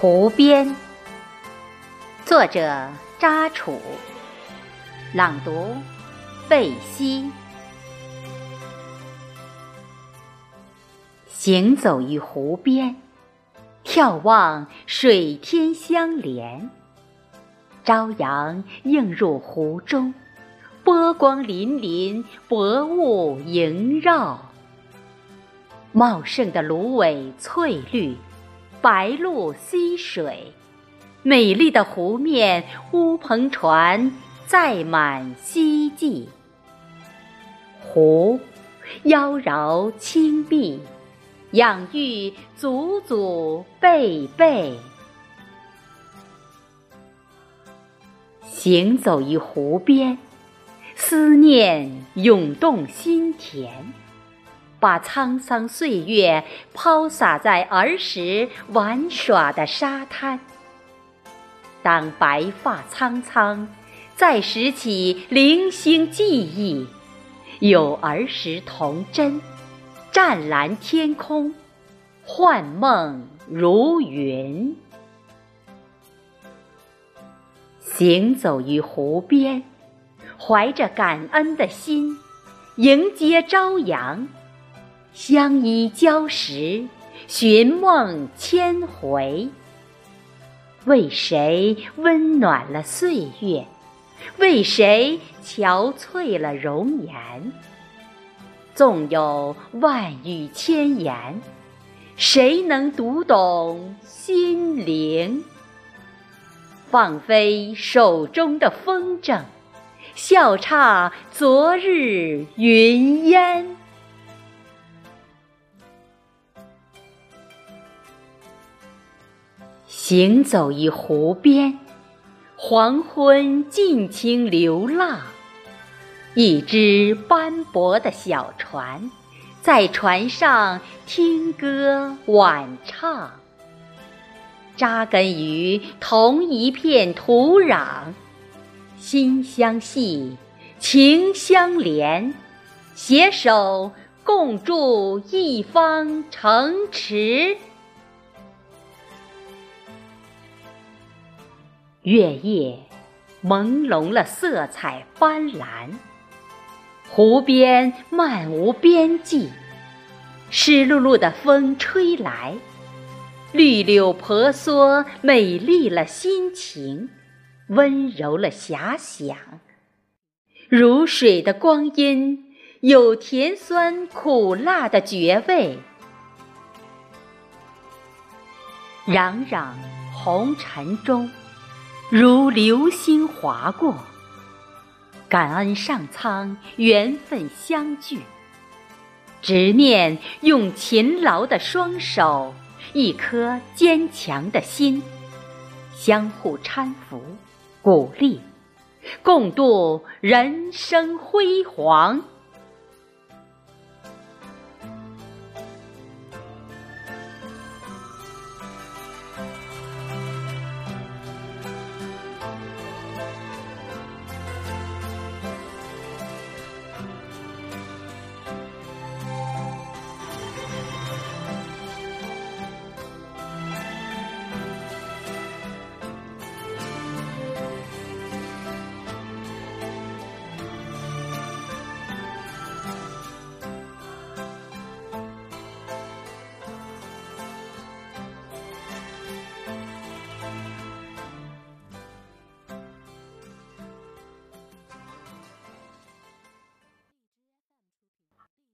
湖边，作者扎楚，朗读贝西。行走于湖边，眺望水天相连，朝阳映入湖中，波光粼粼，薄雾萦绕，茂盛的芦苇翠绿。白鹭溪水，美丽的湖面，乌篷船载满希冀。湖妖娆清碧，养育祖祖辈辈。行走于湖边，思念涌动心田。把沧桑岁月抛洒在儿时玩耍的沙滩。当白发苍苍，再拾起零星记忆，有儿时童真，湛蓝天空，幻梦如云。行走于湖边，怀着感恩的心，迎接朝阳。相依礁石，寻梦千回。为谁温暖了岁月？为谁憔悴了容颜？纵有万语千言，谁能读懂心灵？放飞手中的风筝，笑唱昨日云烟。行走于湖边，黄昏尽情流浪。一只斑驳的小船，在船上听歌晚唱。扎根于同一片土壤，心相系，情相连，携手共筑一方城池。月夜朦胧了色彩斑斓，湖边漫无边际。湿漉漉的风吹来，绿柳婆娑，美丽了心情，温柔了遐想。如水的光阴，有甜酸苦辣的绝味。攘攘红尘中。如流星划过，感恩上苍缘分相聚，执念用勤劳的双手，一颗坚强的心，相互搀扶、鼓励，共度人生辉煌。